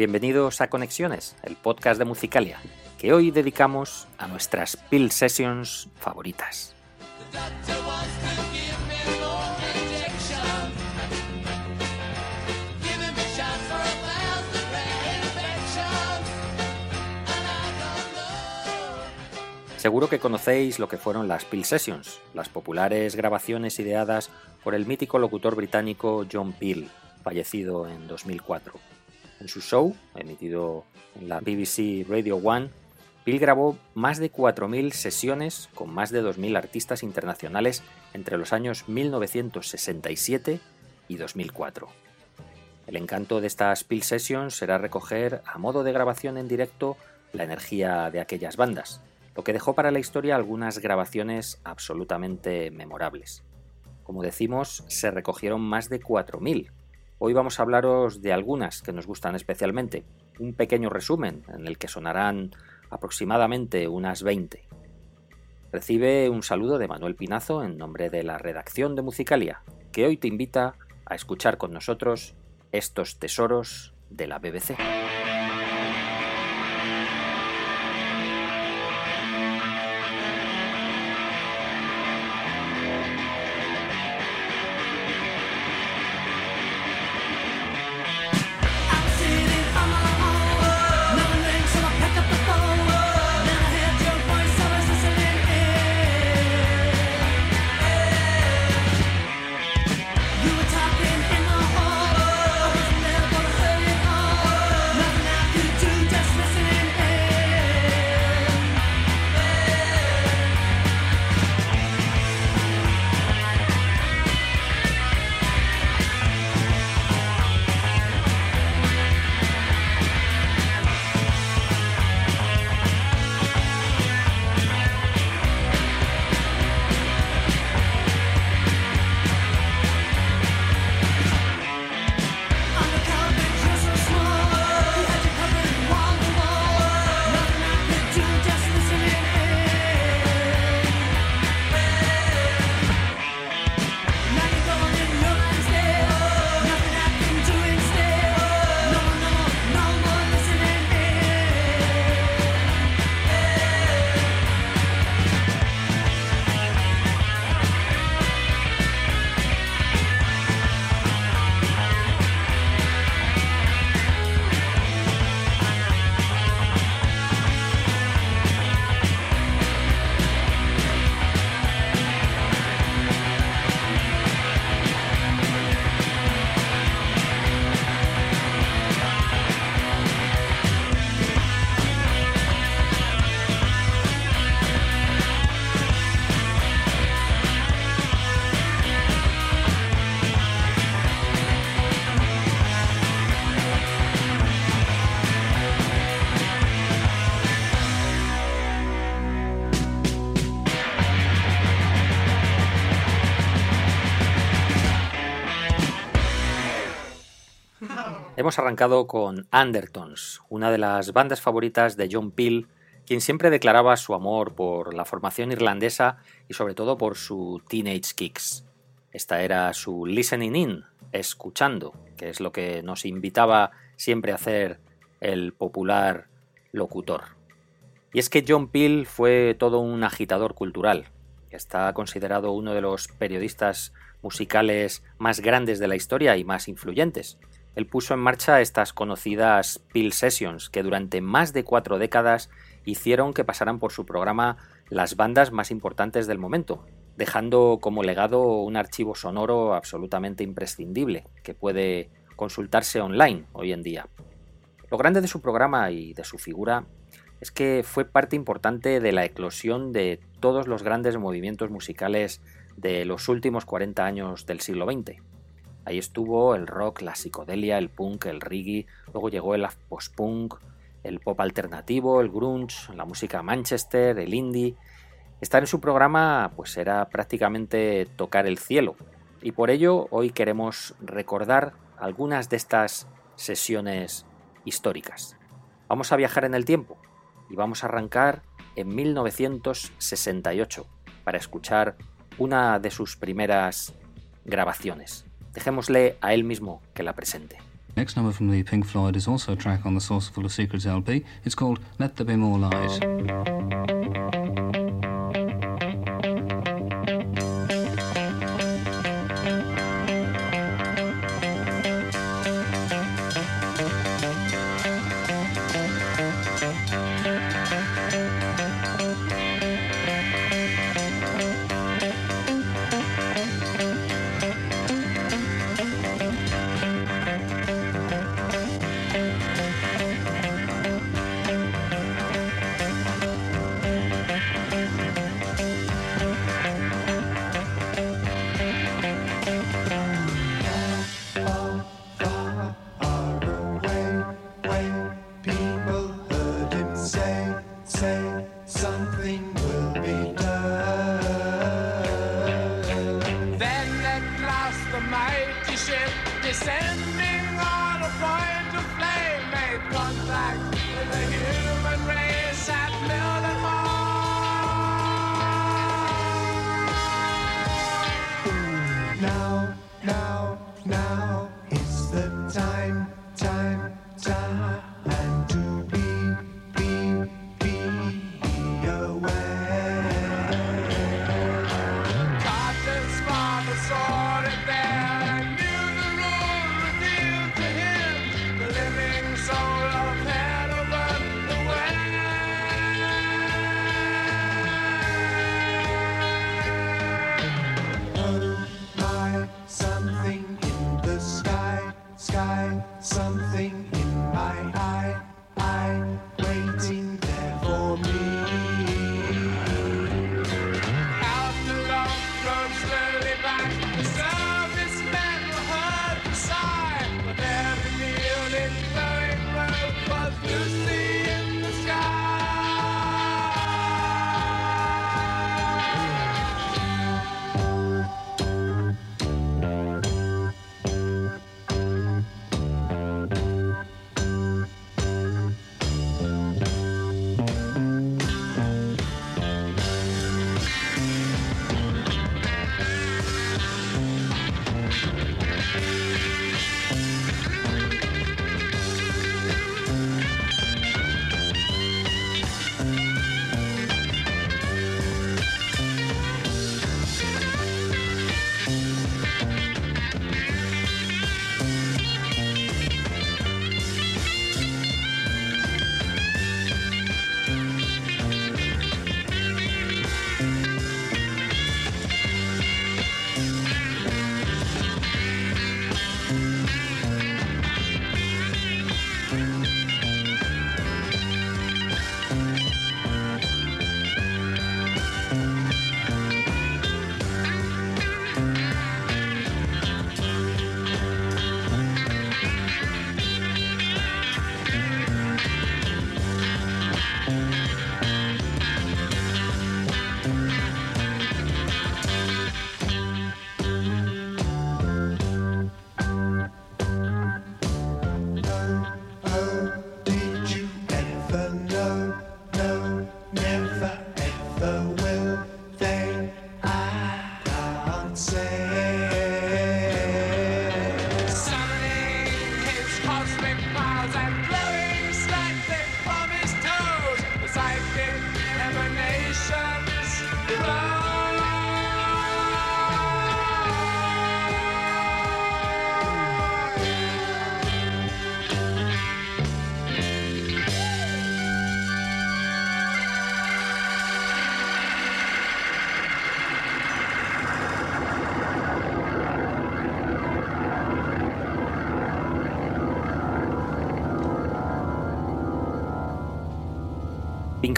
Bienvenidos a Conexiones, el podcast de Musicalia, que hoy dedicamos a nuestras Pill Sessions favoritas. Seguro que conocéis lo que fueron las Peel Sessions, las populares grabaciones ideadas por el mítico locutor británico John Peel, fallecido en 2004. En su show, emitido en la BBC Radio 1, Peel grabó más de 4.000 sesiones con más de 2.000 artistas internacionales entre los años 1967 y 2004. El encanto de estas Peel Sessions será recoger, a modo de grabación en directo, la energía de aquellas bandas, lo que dejó para la historia algunas grabaciones absolutamente memorables. Como decimos, se recogieron más de 4.000. Hoy vamos a hablaros de algunas que nos gustan especialmente, un pequeño resumen en el que sonarán aproximadamente unas 20. Recibe un saludo de Manuel Pinazo en nombre de la redacción de Musicalia, que hoy te invita a escuchar con nosotros estos tesoros de la BBC. Hemos arrancado con Undertones, una de las bandas favoritas de John Peel, quien siempre declaraba su amor por la formación irlandesa y sobre todo por su Teenage Kicks. Esta era su listening in, escuchando, que es lo que nos invitaba siempre a hacer el popular locutor. Y es que John Peel fue todo un agitador cultural. Está considerado uno de los periodistas musicales más grandes de la historia y más influyentes él puso en marcha estas conocidas Peel Sessions, que durante más de cuatro décadas hicieron que pasaran por su programa las bandas más importantes del momento, dejando como legado un archivo sonoro absolutamente imprescindible, que puede consultarse online hoy en día. Lo grande de su programa y de su figura es que fue parte importante de la eclosión de todos los grandes movimientos musicales de los últimos 40 años del siglo XX. Ahí estuvo el rock, la psicodelia, el punk, el reggae, luego llegó el post-punk, el pop alternativo, el grunge, la música Manchester, el indie. Estar en su programa pues era prácticamente tocar el cielo. Y por ello hoy queremos recordar algunas de estas sesiones históricas. Vamos a viajar en el tiempo y vamos a arrancar en 1968 para escuchar una de sus primeras grabaciones. Dejémosle a él mismo que la presente. Next number from the Pink Floyd is also a track on the Source Full of Secrets LP. It's called Let There Be More Lies.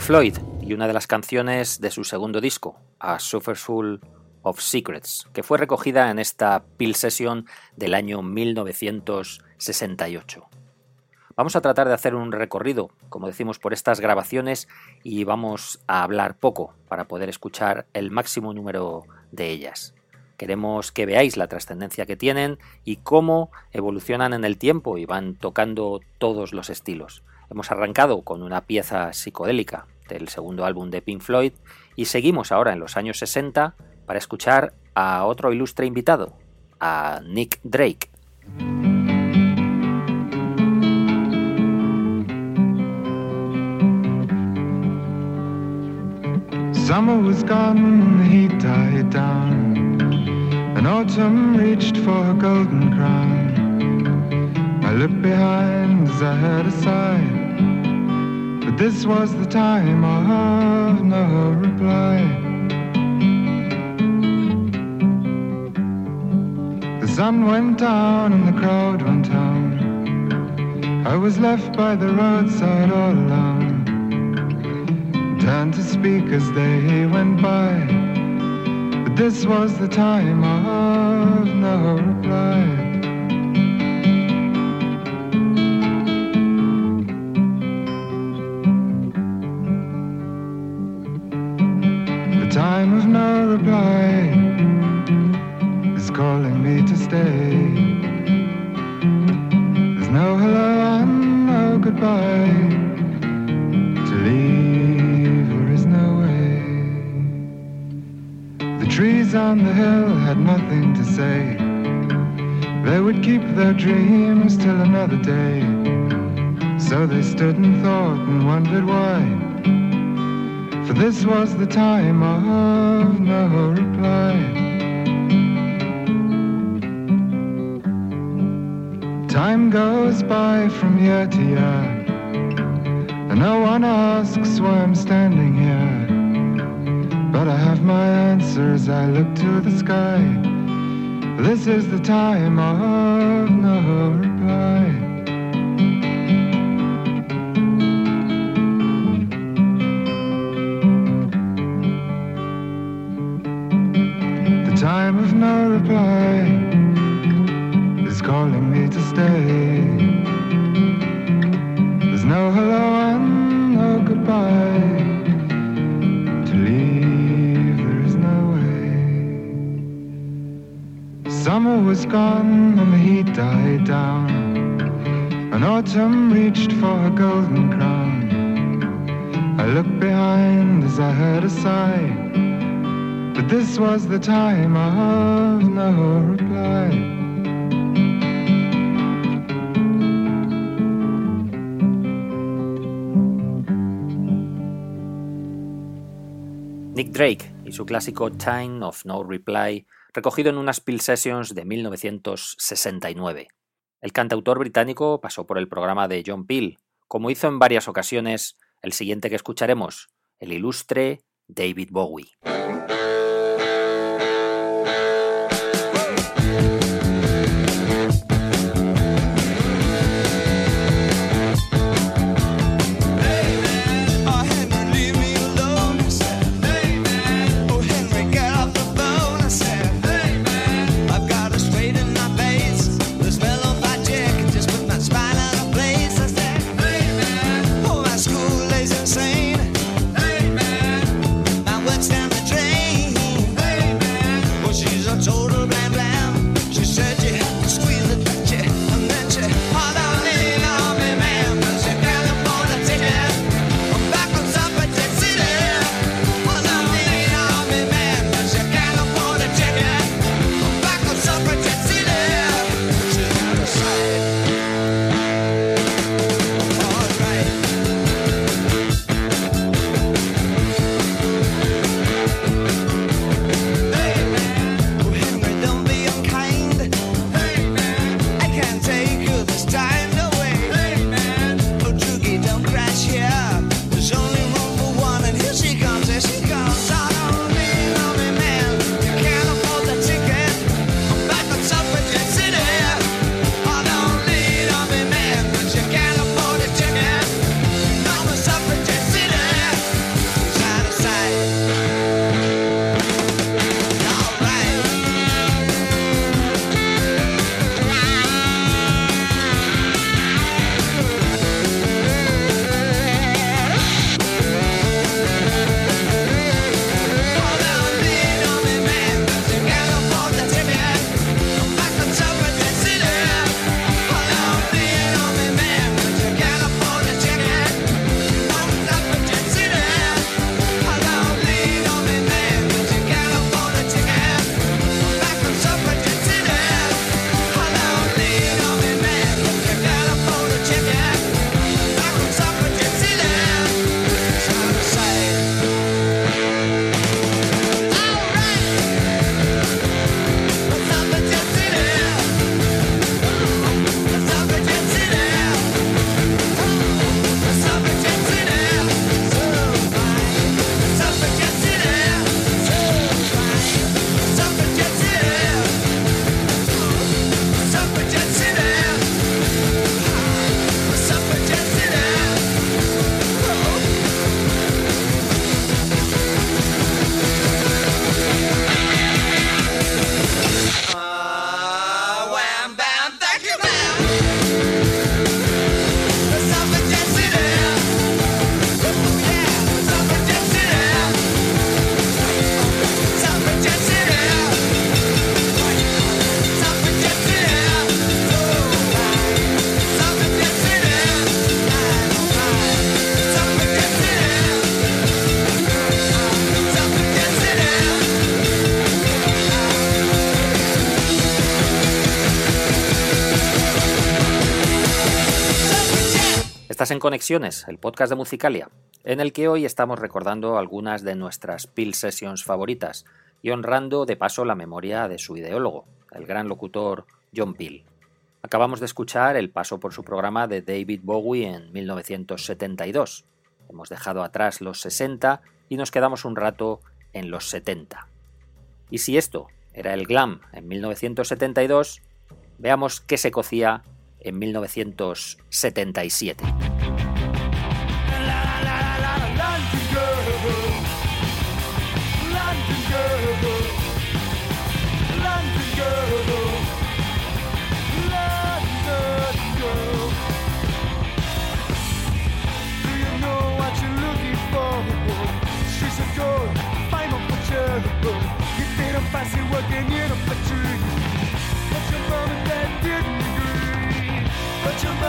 Floyd y una de las canciones de su segundo disco, A Full of Secrets, que fue recogida en esta Pill Session del año 1968. Vamos a tratar de hacer un recorrido, como decimos, por estas grabaciones y vamos a hablar poco para poder escuchar el máximo número de ellas. Queremos que veáis la trascendencia que tienen y cómo evolucionan en el tiempo y van tocando todos los estilos. Hemos arrancado con una pieza psicodélica del segundo álbum de Pink Floyd y seguimos ahora en los años 60 para escuchar a otro ilustre invitado, a Nick Drake. Summer was gone, he died down, and autumn reached for her golden crown. I looked behind as I heard. But this was the time of no reply. The sun went down and the crowd went home. I was left by the roadside all alone turned to speak as they went by. But this was the time of no reply. Their dreams till another day. So they stood and thought and wondered why. For this was the time of no reply. Time goes by from year to year, and no one asks why I'm standing here. But I have my answer as I look to the sky. This is the time of no was the time of no reply. Nick Drake y su clásico Time of No Reply, recogido en unas Pill Sessions de 1969. El cantautor británico pasó por el programa de John Peel, como hizo en varias ocasiones el siguiente que escucharemos, el ilustre David Bowie. Estás en Conexiones, el podcast de Musicalia, en el que hoy estamos recordando algunas de nuestras Peel Sessions favoritas y honrando de paso la memoria de su ideólogo, el gran locutor John Peel. Acabamos de escuchar el paso por su programa de David Bowie en 1972. Hemos dejado atrás los 60 y nos quedamos un rato en los 70. Y si esto era el glam en 1972, veamos qué se cocía en 1977. Fancy working in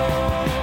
Oh.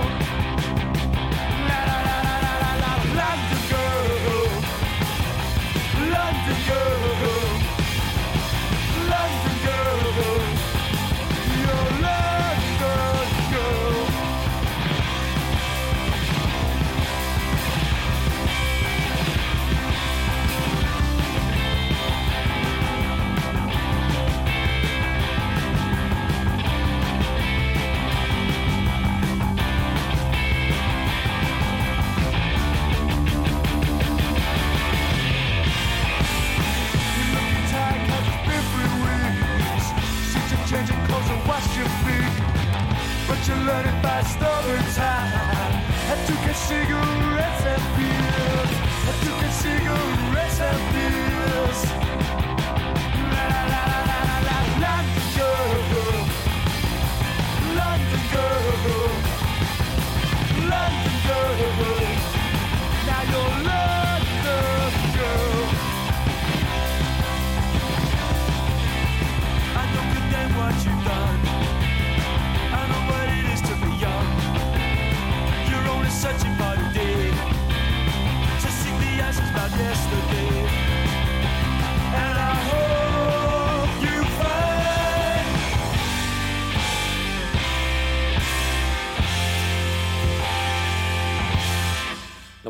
Fast over time. I took a cigarettes and pills. I took a cigarettes and pills.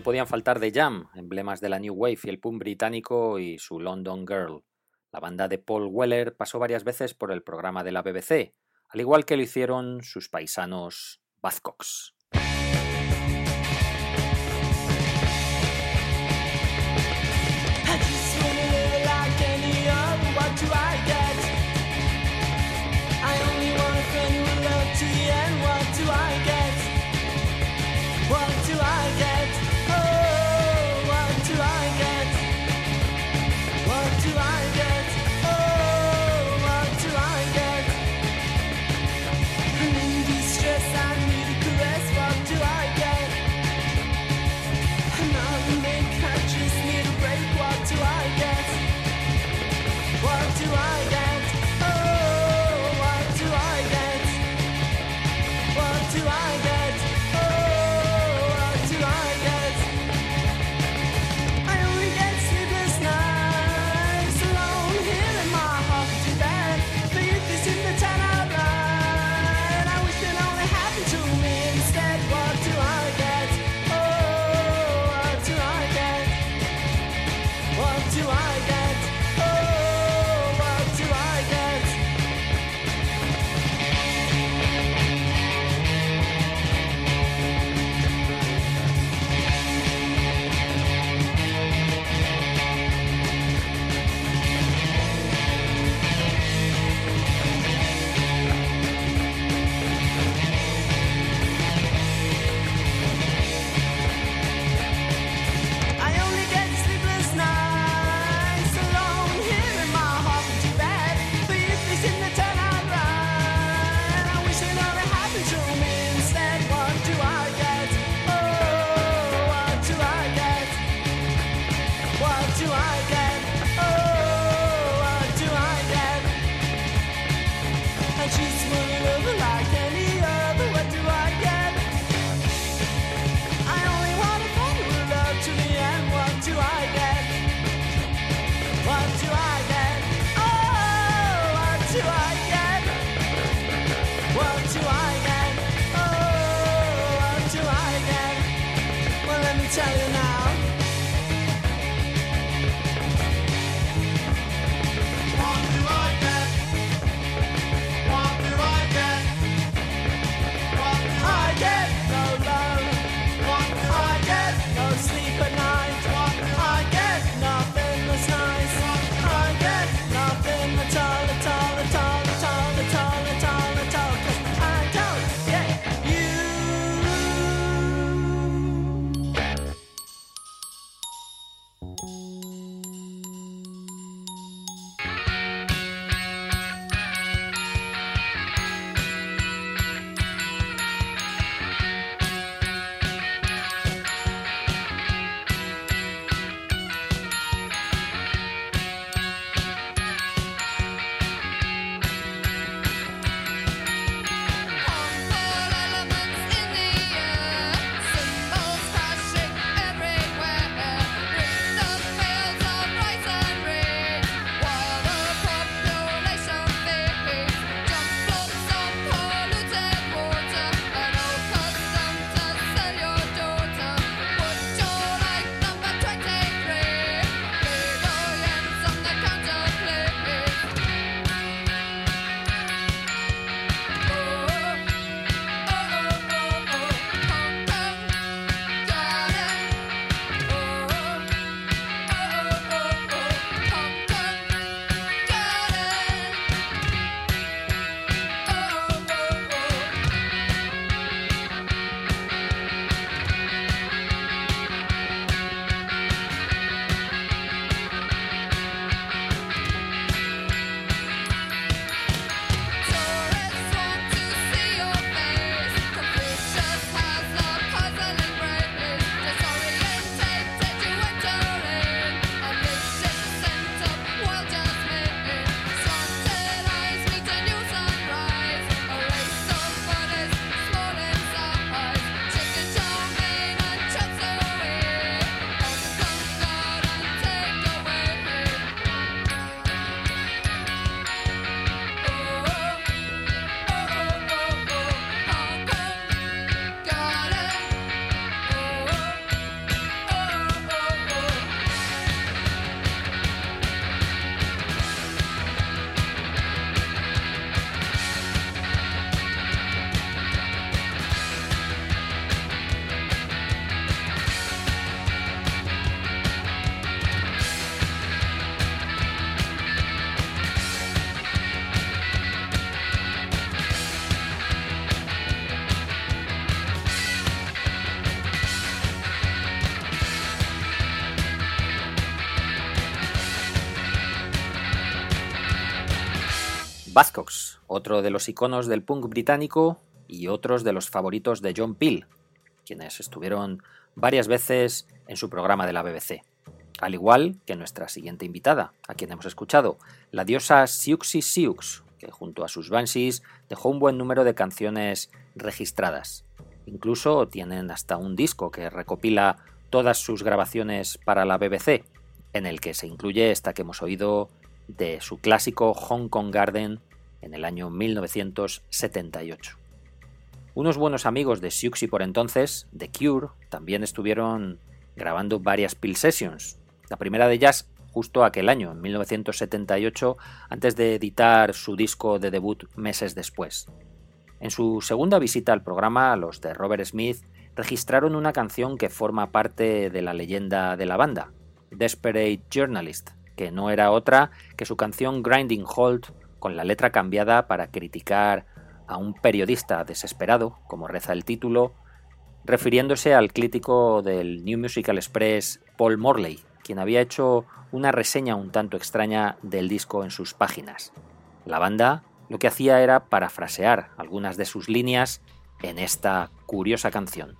Podían faltar The Jam, emblemas de la New Wave y el punk británico y su London Girl. La banda de Paul Weller pasó varias veces por el programa de la BBC, al igual que lo hicieron sus paisanos Buzzcocks. Buzzcocks, otro de los iconos del punk británico y otros de los favoritos de John Peel, quienes estuvieron varias veces en su programa de la BBC. Al igual que nuestra siguiente invitada, a quien hemos escuchado, la diosa Siouxsie Sioux, que junto a sus Banshees dejó un buen número de canciones registradas. Incluso tienen hasta un disco que recopila todas sus grabaciones para la BBC, en el que se incluye esta que hemos oído de su clásico Hong Kong Garden en el año 1978. Unos buenos amigos de Siouxsie por entonces, The Cure, también estuvieron grabando varias Peel Sessions. La primera de ellas justo aquel año, en 1978, antes de editar su disco de debut meses después. En su segunda visita al programa, los de Robert Smith registraron una canción que forma parte de la leyenda de la banda, Desperate Journalist, que no era otra que su canción Grinding Halt, con la letra cambiada para criticar a un periodista desesperado, como reza el título, refiriéndose al crítico del New Musical Express Paul Morley, quien había hecho una reseña un tanto extraña del disco en sus páginas. La banda lo que hacía era parafrasear algunas de sus líneas en esta curiosa canción.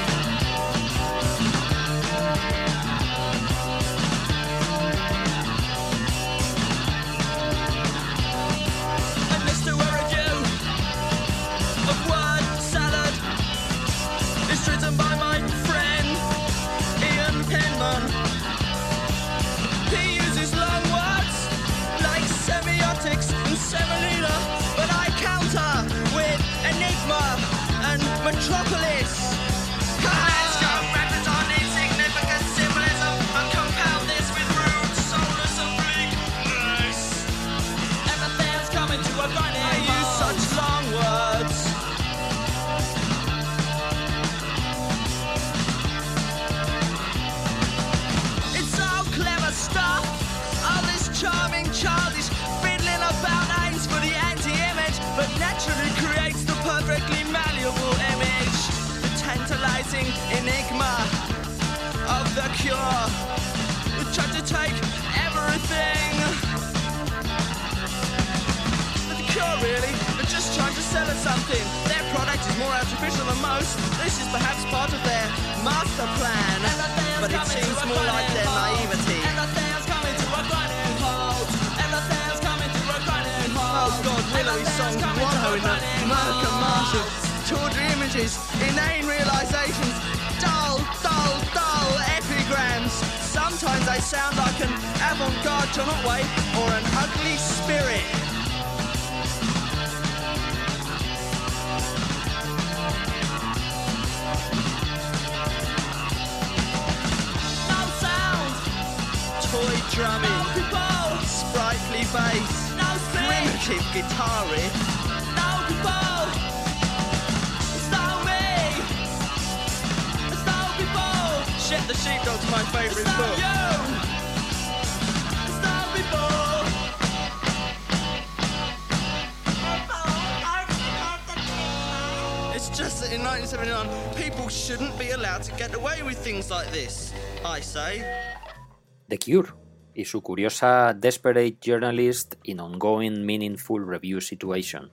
The Cure y su curiosa Desperate Journalist in Ongoing Meaningful Review Situation.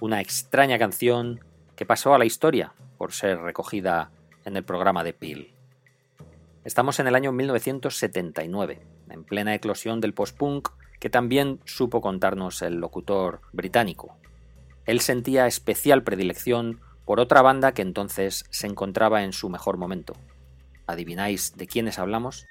Una extraña canción que pasó a la historia por ser recogida en el programa de Peel. Estamos en el año 1979, en plena eclosión del post-punk que también supo contarnos el locutor británico. Él sentía especial predilección por otra banda que entonces se encontraba en su mejor momento. ¿Adivináis de quiénes hablamos?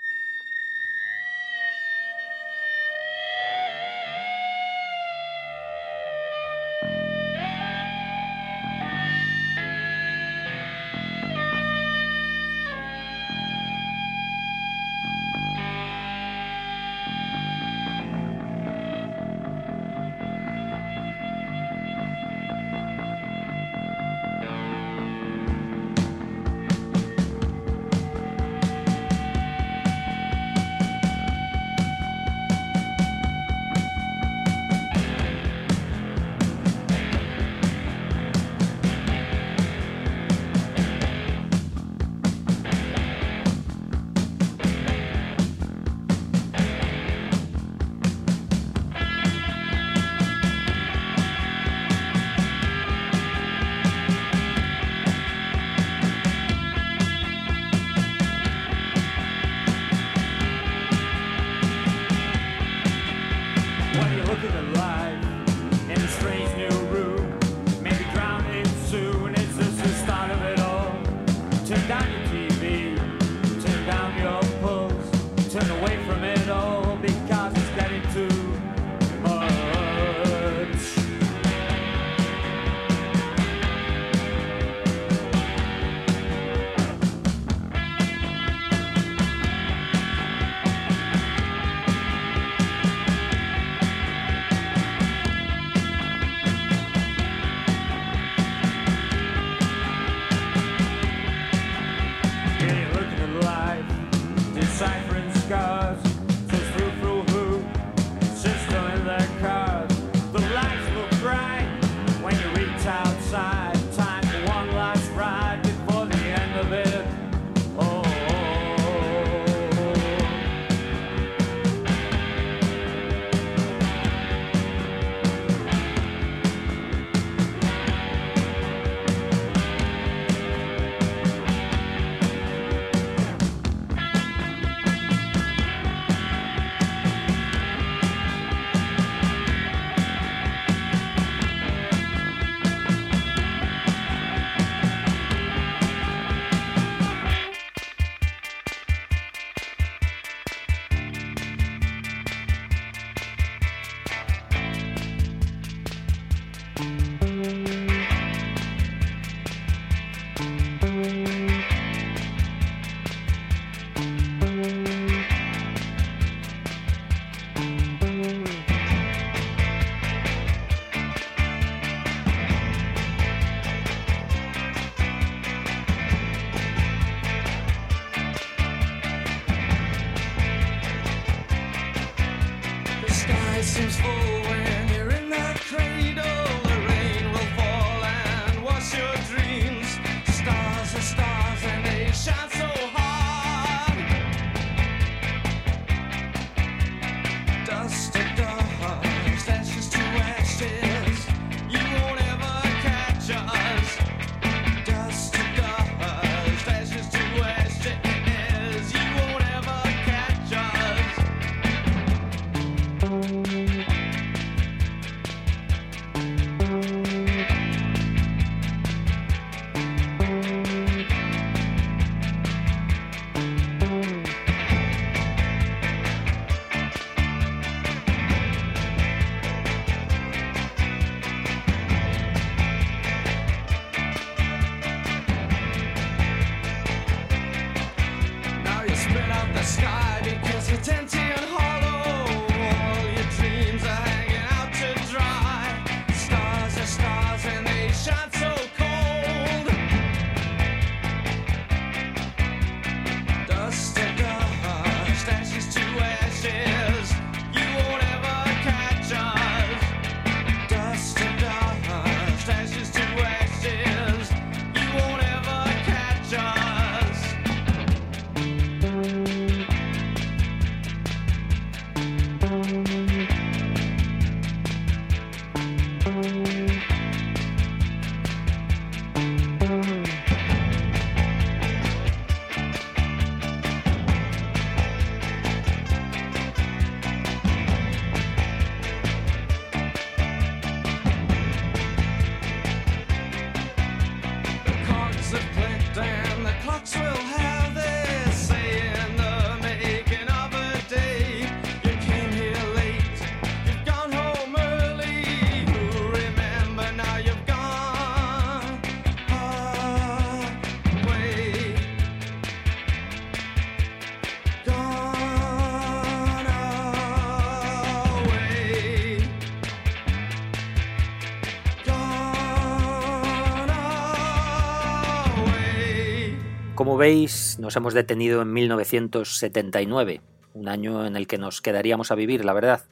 Veis, nos hemos detenido en 1979, un año en el que nos quedaríamos a vivir, la verdad.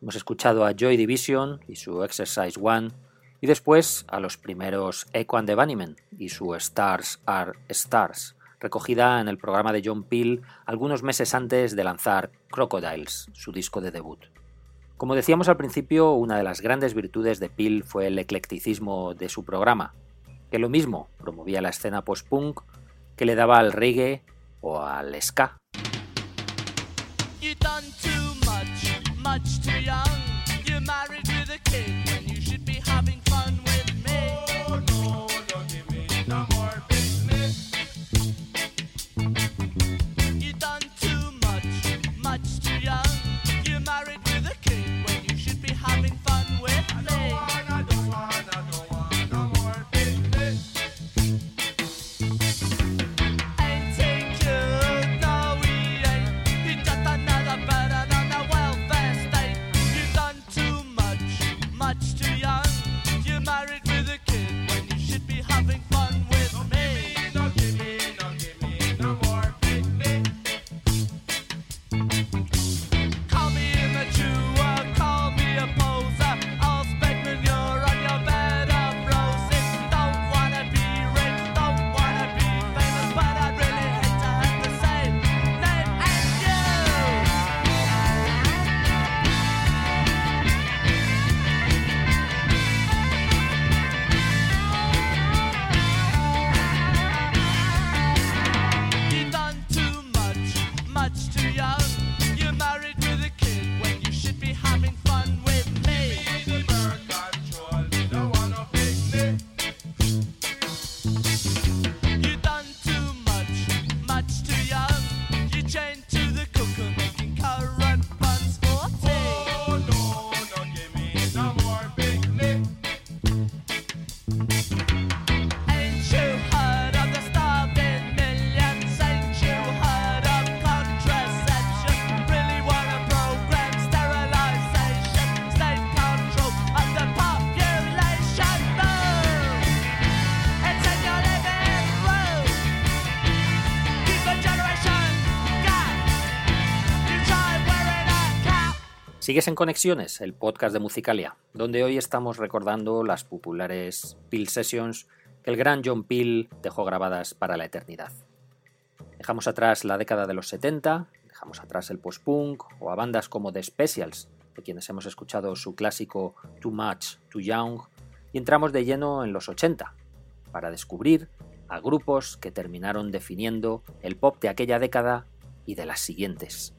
Hemos escuchado a Joy Division y su Exercise One, y después a los primeros Echo and the Bunnymen y su Stars Are Stars, recogida en el programa de John Peel algunos meses antes de lanzar Crocodiles, su disco de debut. Como decíamos al principio, una de las grandes virtudes de Peel fue el eclecticismo de su programa, que lo mismo promovía la escena post-punk que le daba al reggae o al ska. Sigues en Conexiones, el podcast de Musicalia, donde hoy estamos recordando las populares Peel Sessions que el gran John Peel dejó grabadas para la eternidad. Dejamos atrás la década de los 70, dejamos atrás el post-punk o a bandas como The Specials, de quienes hemos escuchado su clásico Too Much, Too Young, y entramos de lleno en los 80, para descubrir a grupos que terminaron definiendo el pop de aquella década y de las siguientes.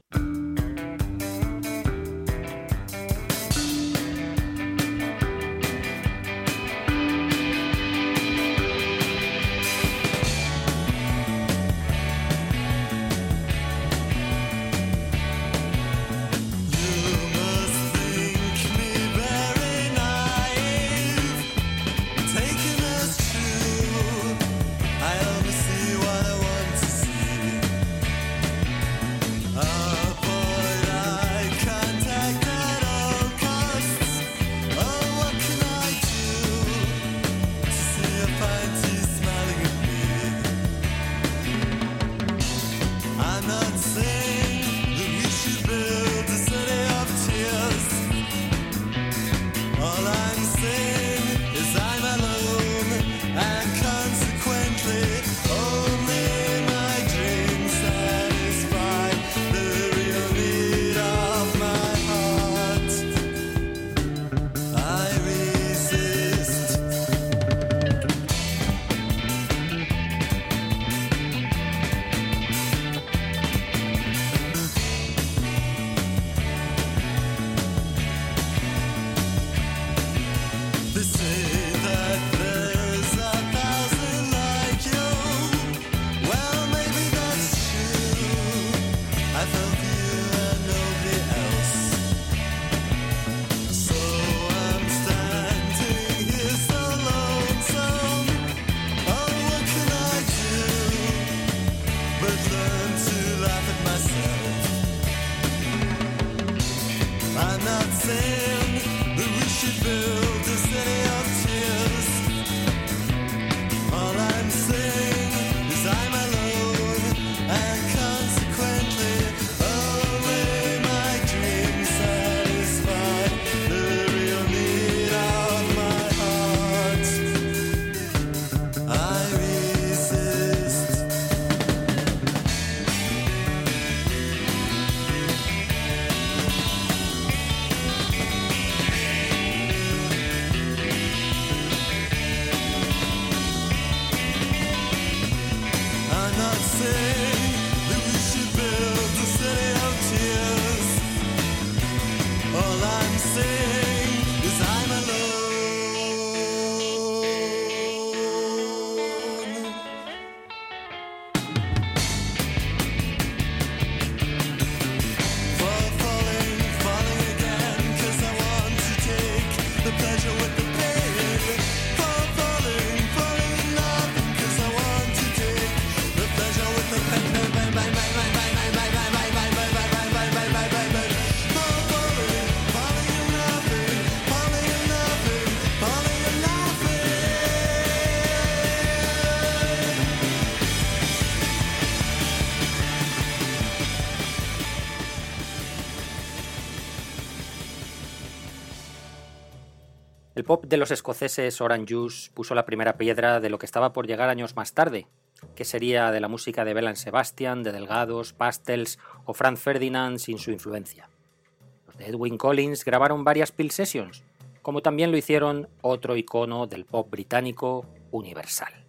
pop de los escoceses Orange Juice puso la primera piedra de lo que estaba por llegar años más tarde, que sería de la música de Belan Sebastian, de Delgados, Pastels o Franz Ferdinand sin su influencia. Los de Edwin Collins grabaron varias Pill Sessions, como también lo hicieron otro icono del pop británico, Universal.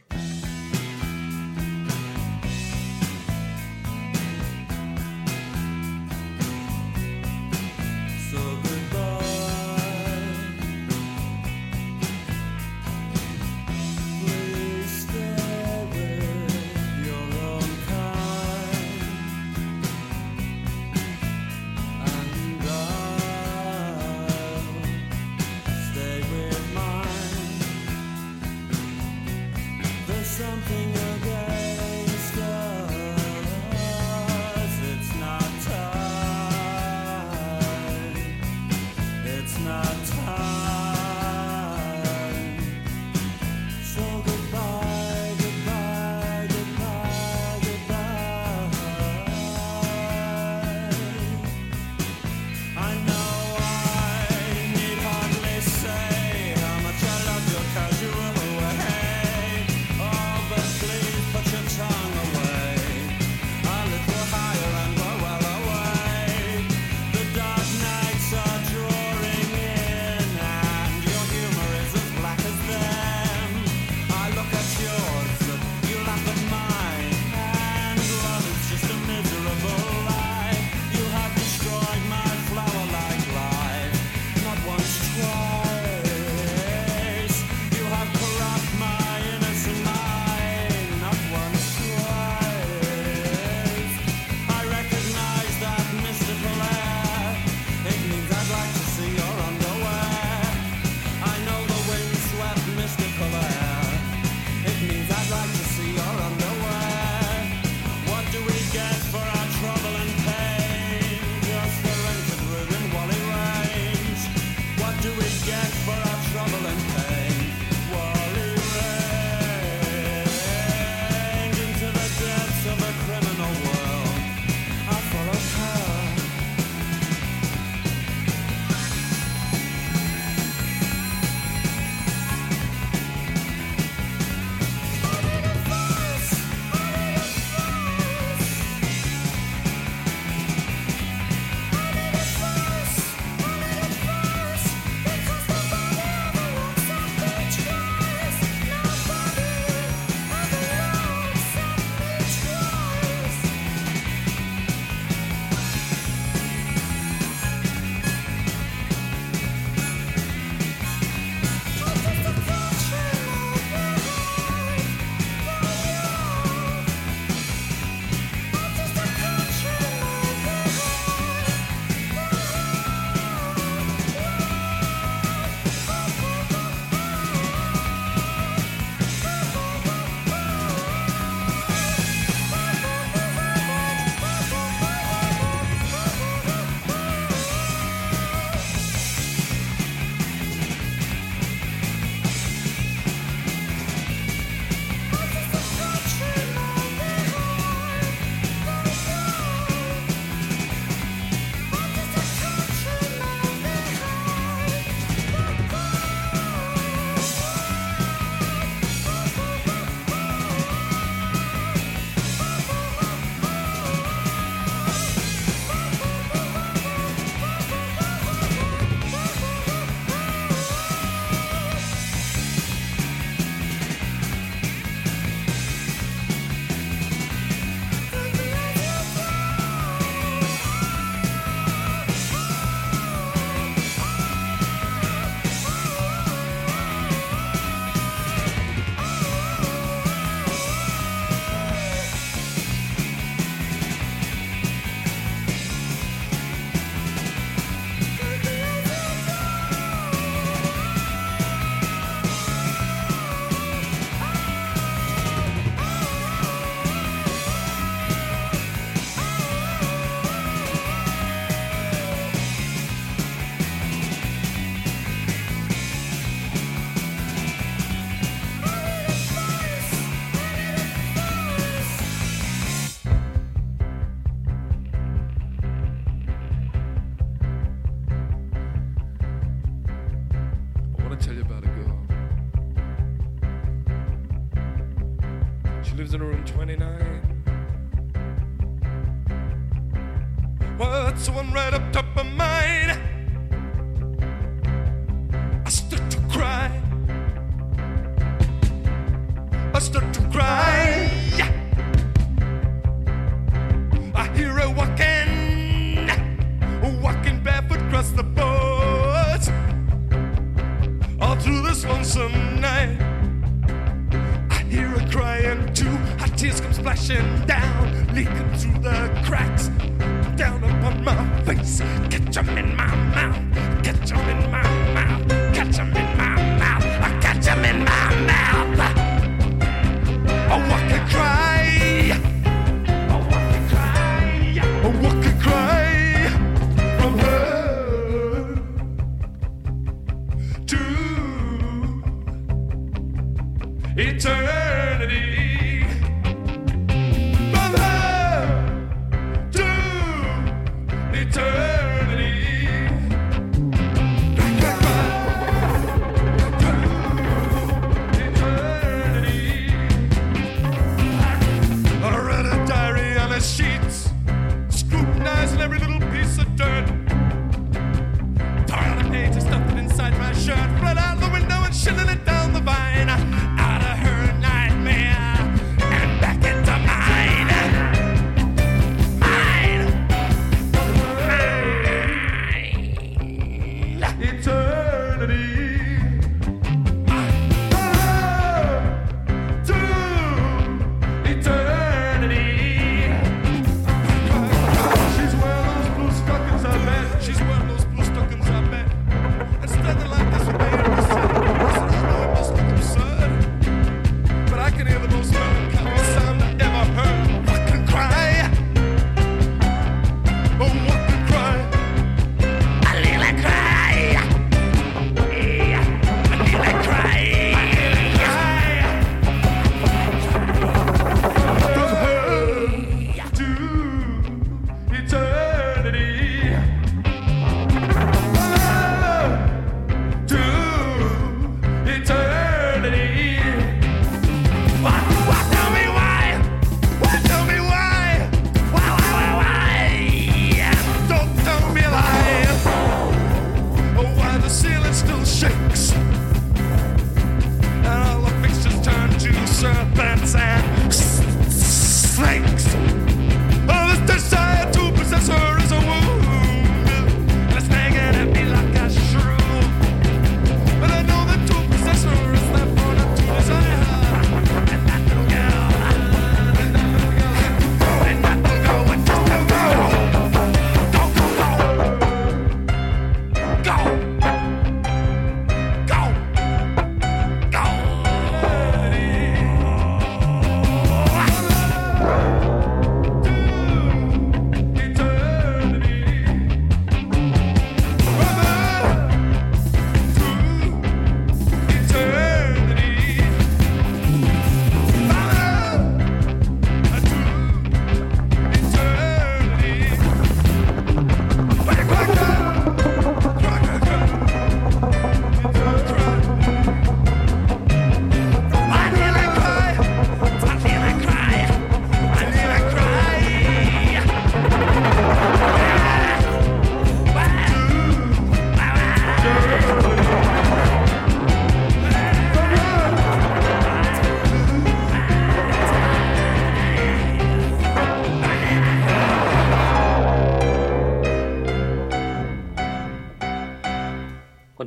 29.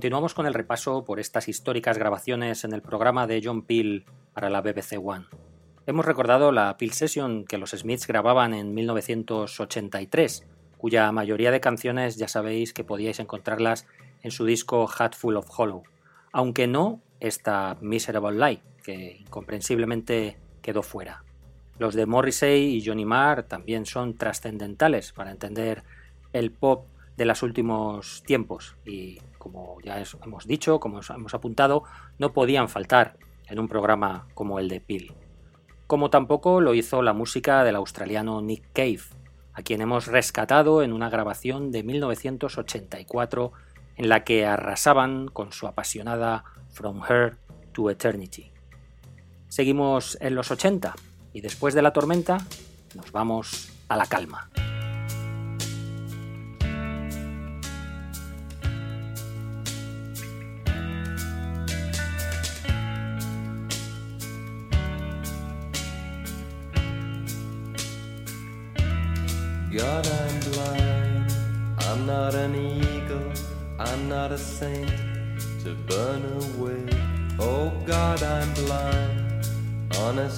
Continuamos con el repaso por estas históricas grabaciones en el programa de John Peel para la BBC One. Hemos recordado la Peel Session que los Smiths grababan en 1983, cuya mayoría de canciones ya sabéis que podíais encontrarlas en su disco Hatful of Hollow, aunque no esta Miserable Lie, que incomprensiblemente quedó fuera. Los de Morrissey y Johnny Marr también son trascendentales para entender el pop de los últimos tiempos. Y como ya hemos dicho, como hemos apuntado, no podían faltar en un programa como el de Peel. Como tampoco lo hizo la música del australiano Nick Cave, a quien hemos rescatado en una grabación de 1984 en la que arrasaban con su apasionada From Her to Eternity. Seguimos en los 80 y después de la tormenta nos vamos a la calma.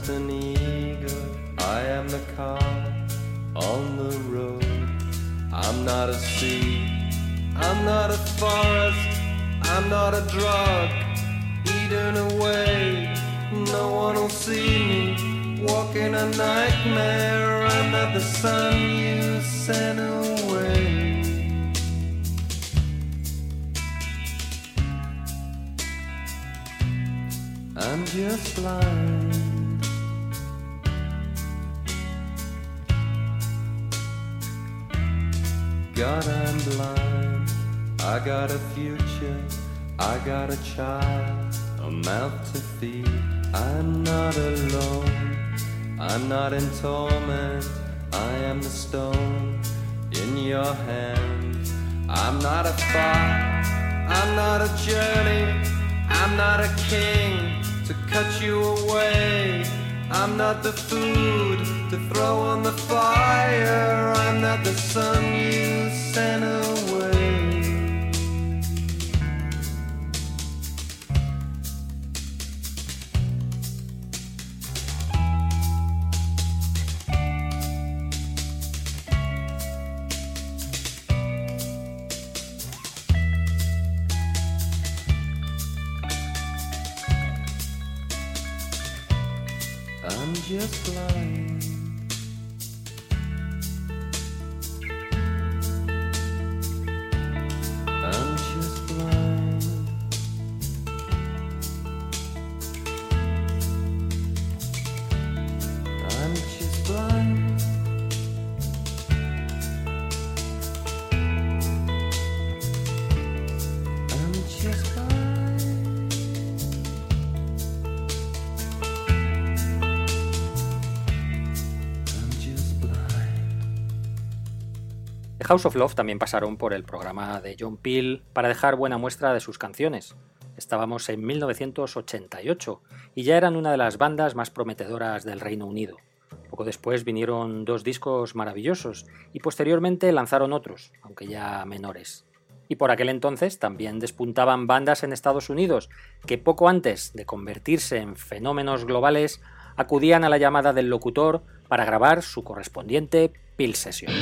And eager. I am the car on the road. I'm not a sea. I'm not a forest. I'm not a drug. Eaten away. No one will see me. Walking a nightmare. I'm not the sun you sent away. I'm just blind. God, I'm blind. I got a future. I got a child, a mouth to feed. I'm not alone. I'm not in torment. I am the stone in your hand. I'm not a fire. I'm not a journey. I'm not a king to cut you away. I'm not the food to throw on the fire. I'm not the sun you I'm just blind. House of Love también pasaron por el programa de John Peel para dejar buena muestra de sus canciones. Estábamos en 1988 y ya eran una de las bandas más prometedoras del Reino Unido. Poco después vinieron dos discos maravillosos y posteriormente lanzaron otros, aunque ya menores. Y por aquel entonces también despuntaban bandas en Estados Unidos que poco antes de convertirse en fenómenos globales acudían a la llamada del locutor para grabar su correspondiente Peel Session.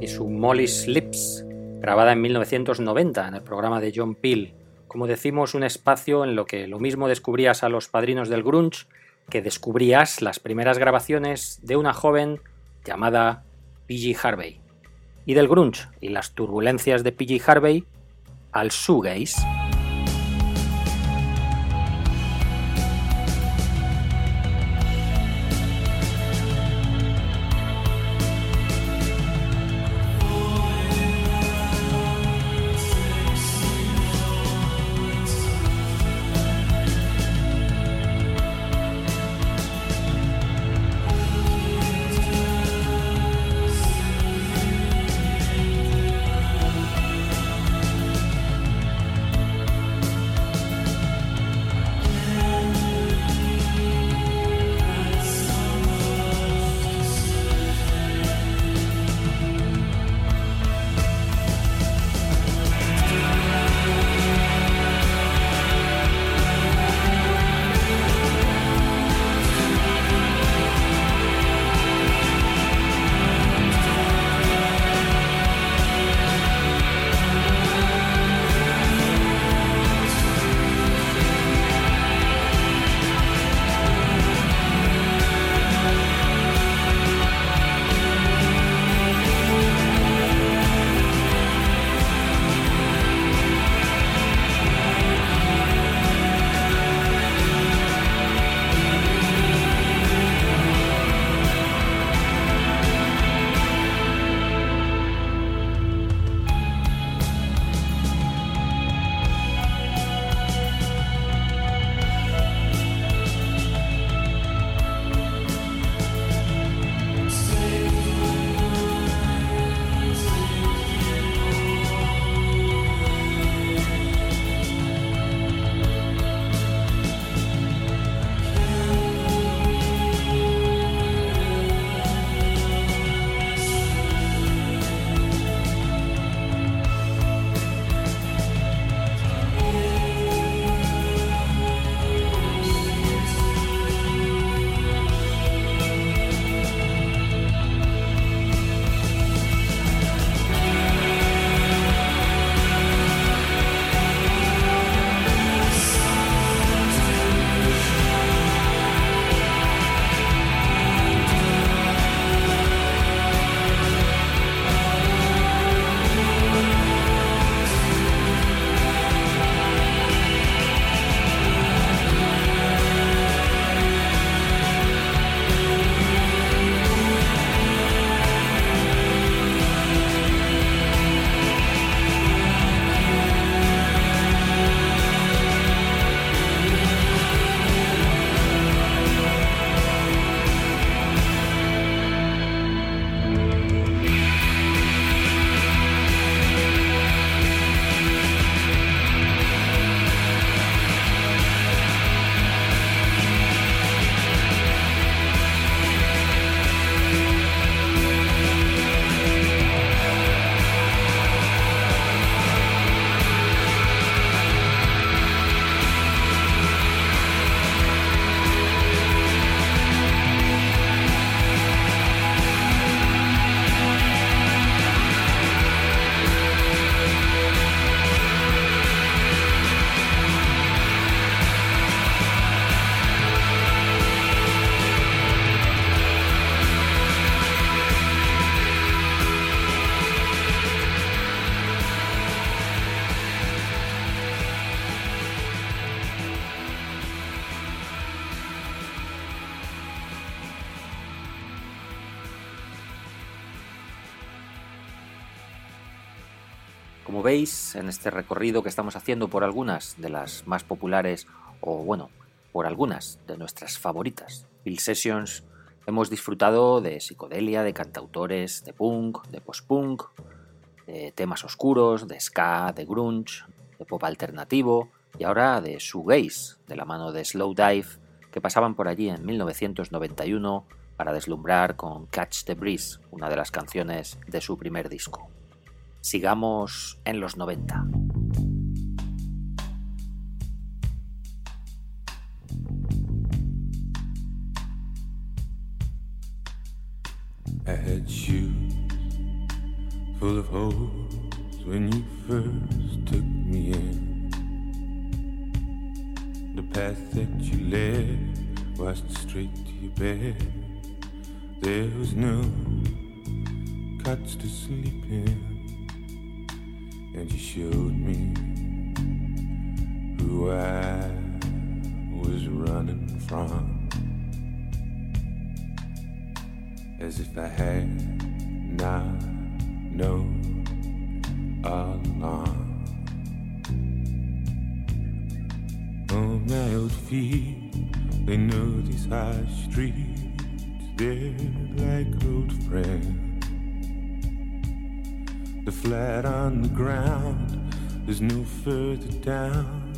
Y su Molly's Lips, grabada en 1990 en el programa de John Peel. Como decimos, un espacio en lo que lo mismo descubrías a los padrinos del grunge que descubrías las primeras grabaciones de una joven llamada P.G. Harvey. Y del grunge y las turbulencias de P.G. Harvey al shoegaze. Veis, en este recorrido que estamos haciendo por algunas de las más populares, o bueno, por algunas de nuestras favoritas, Bill Sessions, hemos disfrutado de psicodelia, de cantautores, de punk, de post-punk, de temas oscuros, de ska, de grunge, de pop alternativo y ahora de shoegaze, de la mano de Slow Dive, que pasaban por allí en 1991 para deslumbrar con Catch the Breeze, una de las canciones de su primer disco. Sigamos en los 90. I had shoes full of holes when you first took me in. The path that you led was straight to your bed. There was no cots to sleep in, and you showed me who I was running from. As if I had not known along. Oh, my old feet, they know these high streets, they're like old friends. The flat on the ground, there's no further down,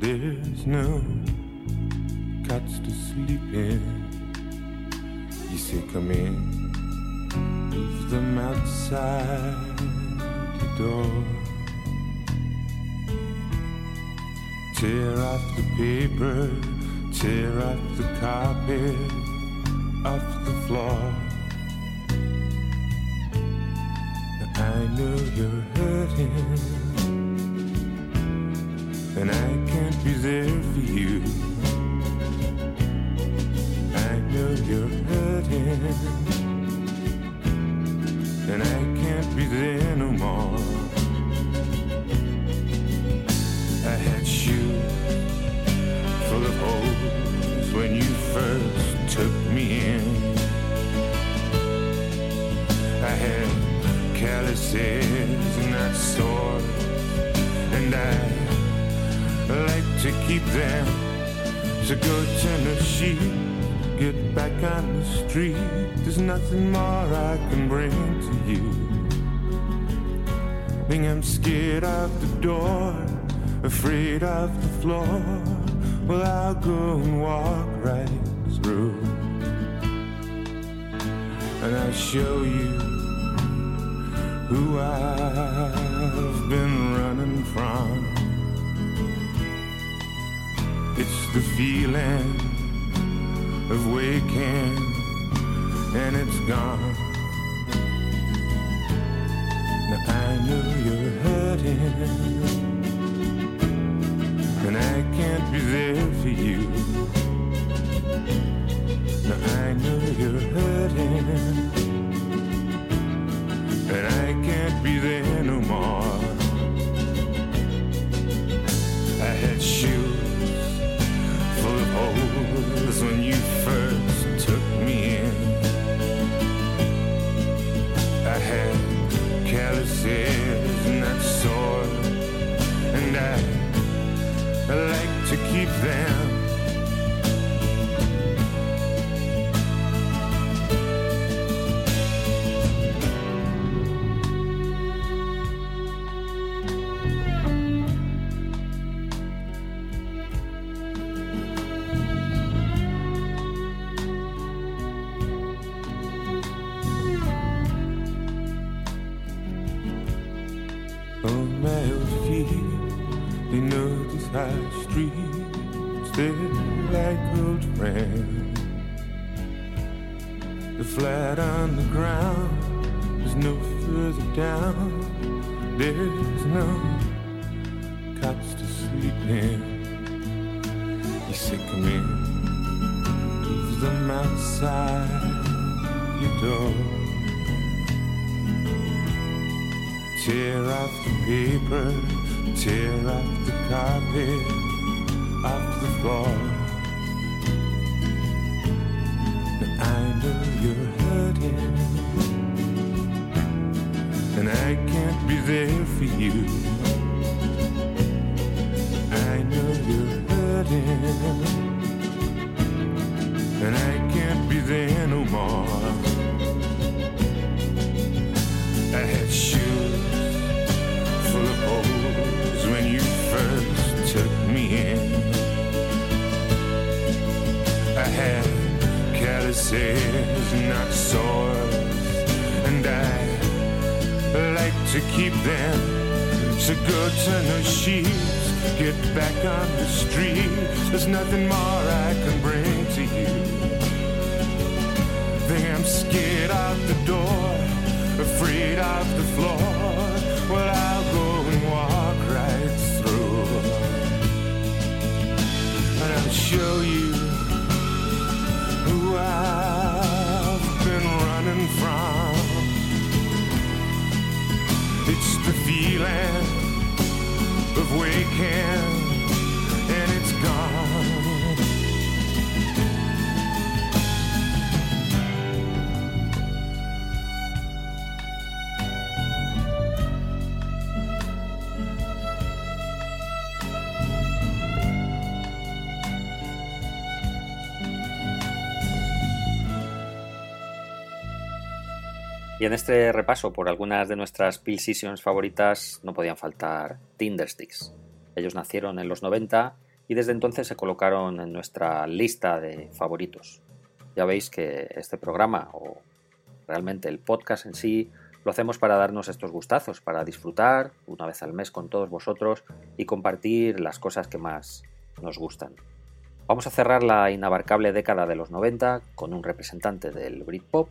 there's no cots to sleep in. You say, come in, leave them outside the door. Tear off the paper, tear off the carpet, off the floor. Know you're hurting, and I can't be there for you. I know you're hurting, and I can't be there no more. Calluses, not sores, and I like to keep them. So go turn the sheet, get back on the street. There's nothing more I can bring to you. Think I'm scared of the door, afraid of the floor. Well, I'll go and walk right through, and I'll show you who I've been running from. It's the feeling of waking, and it's gone. Now I know you're hurting, and I can't be there for you. sheets. Get back on the street. There's nothing more I can bring to you. Think I'm scared out the door, afraid of the floor. Well, I'll go and walk right through. And I'll show you. we can. Y en este repaso por algunas de nuestras Pill Sessions favoritas no podían faltar Tindersticks. Ellos nacieron en los 90 y desde entonces se colocaron en nuestra lista de favoritos. Ya veis que este programa, o realmente el podcast en sí, lo hacemos para darnos estos gustazos, para disfrutar una vez al mes con todos vosotros y compartir las cosas que más nos gustan. Vamos a cerrar la inabarcable década de los 90 con un representante del Britpop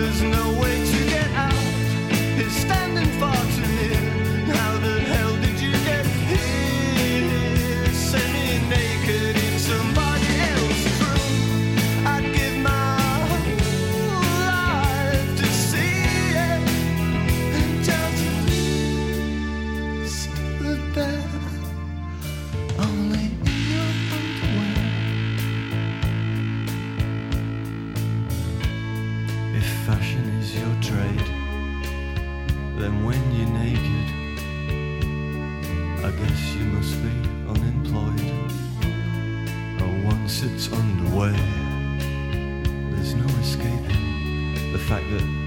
There's no way fact that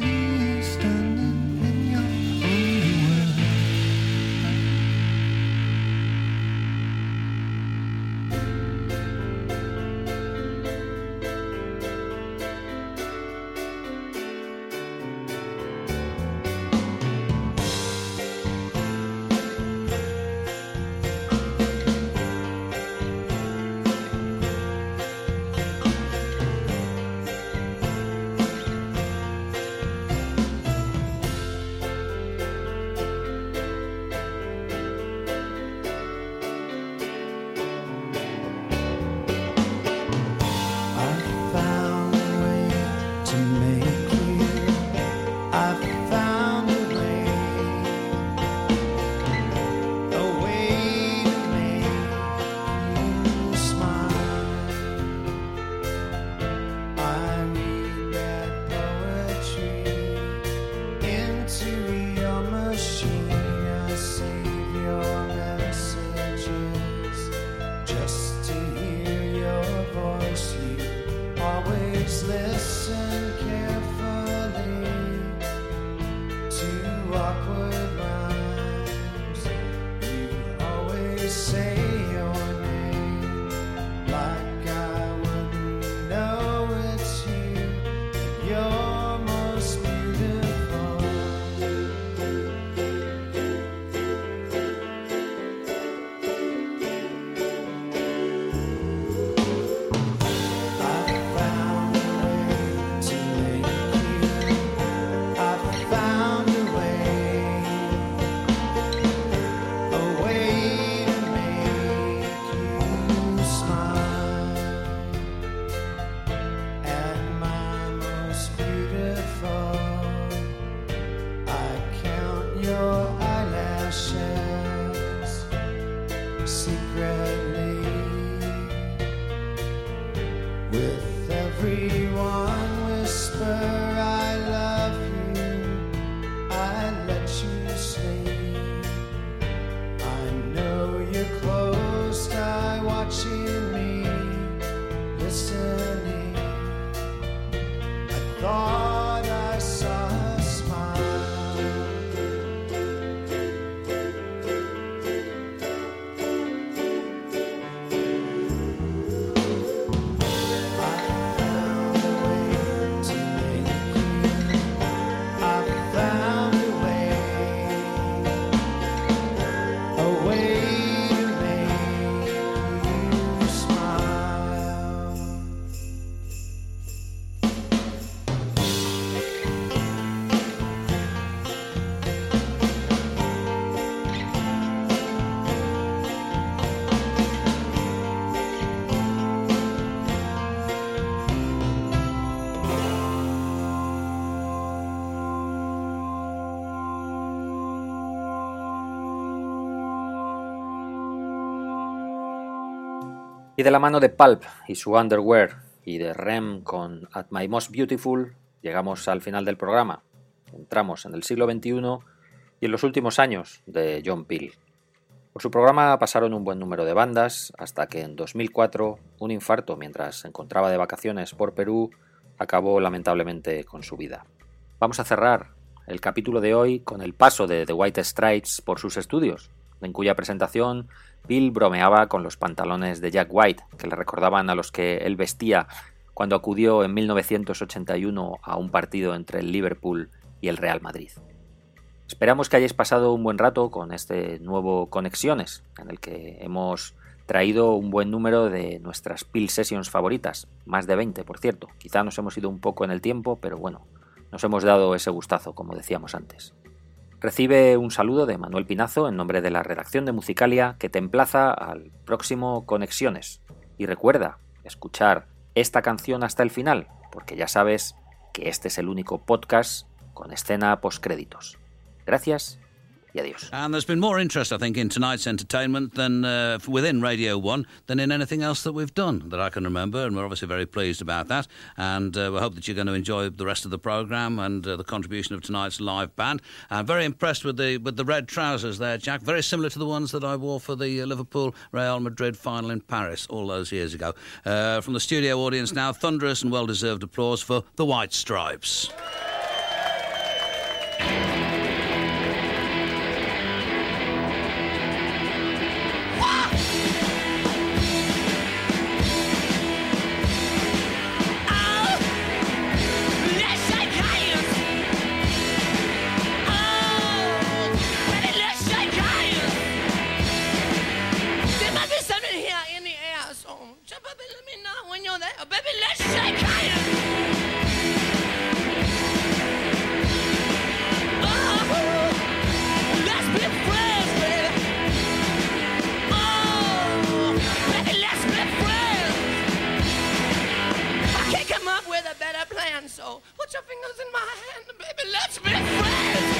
see. De la mano de Pulp y su Underwear y de Rem con At My Most Beautiful, llegamos al final del programa. Entramos en el siglo XXI y en los últimos años de John Peel. Por su programa pasaron un buen número de bandas hasta que en 2004 un infarto mientras se encontraba de vacaciones por Perú acabó lamentablemente con su vida. Vamos a cerrar el capítulo de hoy con el paso de The White Stripes por sus estudios, en cuya presentación Bill bromeaba con los pantalones de Jack White, que le recordaban a los que él vestía cuando acudió en 1981 a un partido entre el Liverpool y el Real Madrid. Esperamos que hayáis pasado un buen rato con este nuevo Conexiones, en el que hemos traído un buen número de nuestras Peel Sessions favoritas, más de 20 por cierto. Quizá nos hemos ido un poco en el tiempo, pero bueno, nos hemos dado ese gustazo, como decíamos antes. Recibe un saludo de Manuel Pinazo en nombre de la redacción de Musicalia que te emplaza al próximo Conexiones. Y recuerda escuchar esta canción hasta el final, porque ya sabes que este es el único podcast con escena postcréditos. Gracias y adiós. And there's been more interest, I think, in tonight's entertainment than uh, within Radio 1 than in anything else that we've done that I can remember, and we're obviously very pleased about that. And uh, we hope that you're going to enjoy the rest of the programme and uh, the contribution of tonight's live band. I'm very impressed with the with the red trousers there, Jack. Very similar to the ones that I wore for the uh, Liverpool Real Madrid final in Paris all those years ago. Uh, from the studio audience now, thunderous and well deserved applause for the White Stripes. So, baby, let me know when you're there. Oh, baby, let's shake hands. Oh, let's be friends, baby. Oh, baby, let's be friends. I can't come up with a better plan, so put your fingers in my hand, baby, let's be friends.